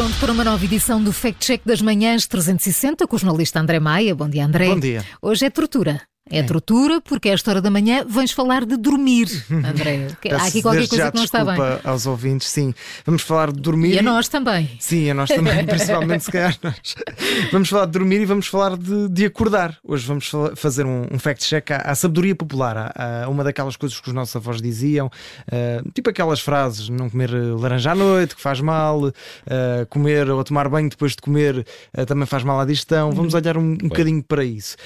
Pronto para uma nova edição do Fact Check das Manhãs 360 com o jornalista André Maia. Bom dia, André. Bom dia. Hoje é tortura. É tortura porque a esta hora da manhã vens falar de dormir, André. Há aqui qualquer coisa que não está bem. aos ouvintes, sim. Vamos falar de dormir. E a nós também. Sim, a nós também, principalmente se calhar nós. Vamos falar de dormir e vamos falar de, de acordar. Hoje vamos fazer um, um fact-check à, à, sabedoria popular, à, à, uma daquelas coisas que os nossos avós diziam, uh, tipo aquelas frases, não comer laranja à noite, que faz mal, uh, comer ou tomar banho depois de comer uh, também faz mal à digestão. Vamos olhar um, um bocadinho para isso.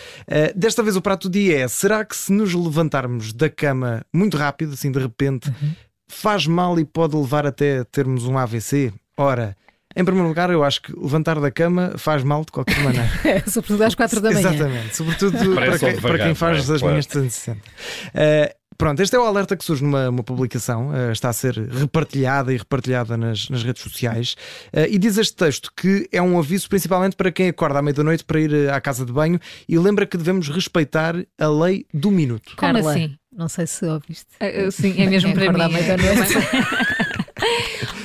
desta vez o prato dia é: será que se nos levantarmos da cama muito rápido, assim de repente, uhum. faz mal e pode levar até termos um AVC? Ora. Em primeiro lugar, eu acho que levantar da cama faz mal de qualquer maneira. É, sobretudo às quatro da manhã. Exatamente, sobretudo para, quem, para quem faz é, as claro. minhas 360. Uh, Pronto, este é o alerta que surge numa publicação, uh, está a ser repartilhada e repartilhada nas, nas redes sociais, uh, e diz este texto que é um aviso principalmente para quem acorda à meia-noite para ir eh, à casa de banho e lembra que devemos respeitar a lei do minuto. Como Carla, assim? Não sei se ouviste. Uh, sim, é mesmo para mim. À meia-noite.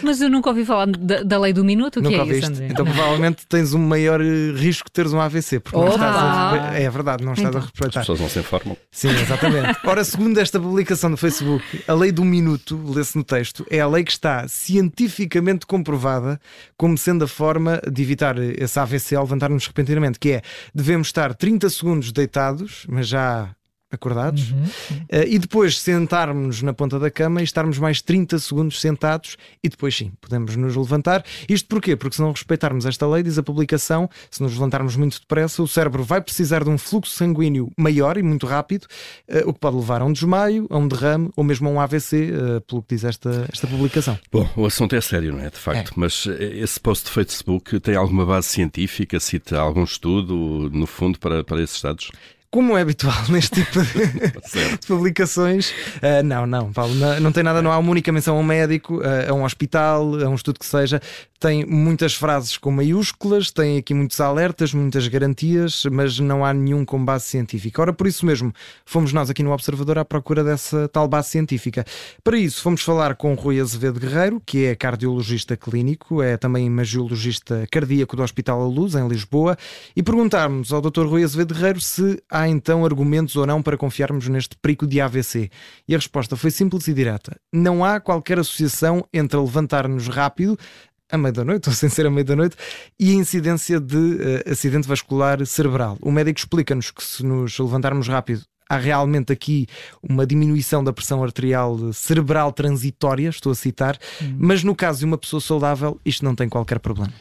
Mas eu nunca ouvi falar da, da lei do minuto. O que nunca é isso, André? Então provavelmente tens um maior eh, risco de teres um AVC. Porque não estás a... É verdade, não estás então. a respeitar. As pessoas não se informam. Sim, exatamente. Ora, segundo esta publicação do Facebook, a lei do minuto, lê-se no texto, é a lei que está cientificamente comprovada como sendo a forma de evitar esse AVC ao levantar-nos repentinamente, que é devemos estar 30 segundos deitados, mas já acordados, uhum. uh, e depois sentarmos na ponta da cama e estarmos mais 30 segundos sentados e depois sim, podemos nos levantar. Isto porquê? Porque se não respeitarmos esta lei, diz a publicação, se nos levantarmos muito depressa, o cérebro vai precisar de um fluxo sanguíneo maior e muito rápido, uh, o que pode levar a um desmaio, a um derrame ou mesmo a um AVC, uh, eh, pelo que diz esta, esta publicação. Bom, o assunto é sério, não é? De facto, é. mas esse post de Facebook tem alguma base científica, cita algum estudo, no fundo, para, para esses dados? Como é habitual neste tipo de, de publicações, uh, não, não, Paulo, não, não, tem nada, não há uma única menção a um médico, uh, a um hospital, a um estudo que seja. Tem muitas frases com maiúsculas, tem aqui muitos alertas, muitas garantias, mas não há nenhum com base científica. Ora, por isso mesmo, fomos nós aqui no Observador à procura dessa tal base científica. Para isso, fomos falar com Rui Azevedo Guerreiro, que é cardiologista clínico, é também imagiologista cardíaco do Hospital A Luz, em Lisboa, e perguntarmos ao Dr. Rui Azevedo Guerreiro se há então argumentos ou não para confiarmos neste perigo de AVC? E a resposta foi simples e direta. Não há qualquer associação entre levantar-nos rápido à meia da noite, ou sem ser à meia da noite, e a incidência de uh, acidente vascular cerebral. O médico explica-nos que se nos levantarmos rápido há realmente aqui uma diminuição da pressão arterial cerebral transitória, estou a citar, hum. mas no caso de uma pessoa saudável, isto não tem qualquer problema.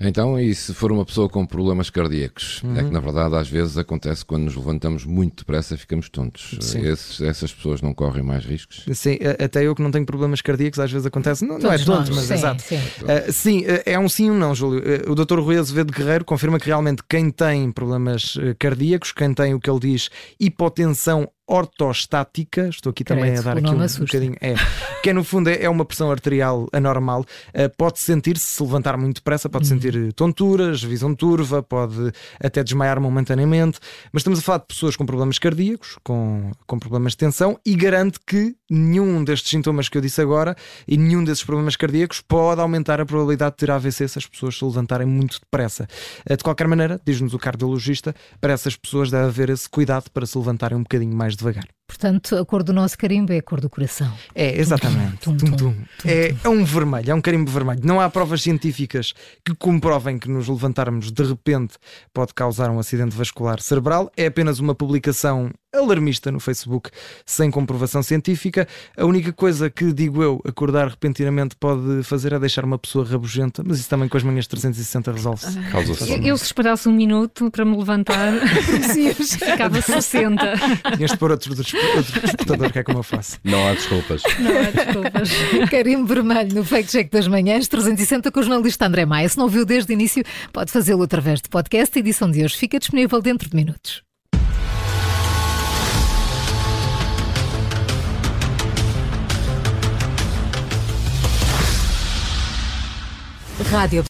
Então, e se for uma pessoa com problemas cardíacos? Uhum. É que uhum. na verdade às vezes acontece quando nos levantamos muito depressa ficamos tontos. Esses, essas pessoas não correm mais riscos? Sim, até eu que não tenho problemas cardíacos às vezes acontece. Não, não é tonto, mas sim, exato. Sim. Uh, sim, é um sim ou um não, Júlio. Uh, o Dr. Rui Azevedo Guerreiro confirma que realmente quem tem problemas cardíacos, quem tem o que ele diz hipotensão ortostática, estou aqui também a dar aqui um, bocadinho, é, que é, no fundo é, é uma pressão arterial anormal, uh, pode sentir-se, se levantar muito depressa, pode uhum. sentir tonturas, visão turva, pode até desmaiar momentaneamente, mas estamos a falar de pessoas com problemas cardíacos, com, com problemas de tensão, e garante que nenhum destes sintomas que eu disse agora e nenhum desses problemas cardíacos pode aumentar a probabilidade de ter AVC se as pessoas se levantarem muito depressa. Uh, de qualquer maneira, diz-nos o cardiologista, para essas pessoas deve haver esse cuidado para se levantarem um bocadinho mais devagar. Portanto, a cor do nosso carimbo é a cor do coração. É, exatamente. Tum, tum, tum, é, é, um vermelho, é um carimbo vermelho. Não há provas científicas que comprovem que nos levantarmos de repente pode causar um acidente vascular cerebral. É apenas uma publicação alarmista no Facebook, sem comprovação científica. A única coisa que, digo eu, acordar repentinamente pode fazer é deixar uma pessoa rabugenta, mas isso também com as manhãs 360 resolve-se. eu, eu, se esperasse um minuto para me levantar, ficava 60. Tinhas de pôr outro, outro despertador, que é como eu faço. Não há desculpas. Não há desculpas. Carimbo vermelho no Fake Check das Manhãs 360 com o jornalista André Maia. Se não viu desde o início, pode fazê-lo através de podcast. A edição de hoje fica disponível dentro de minutos. Rádio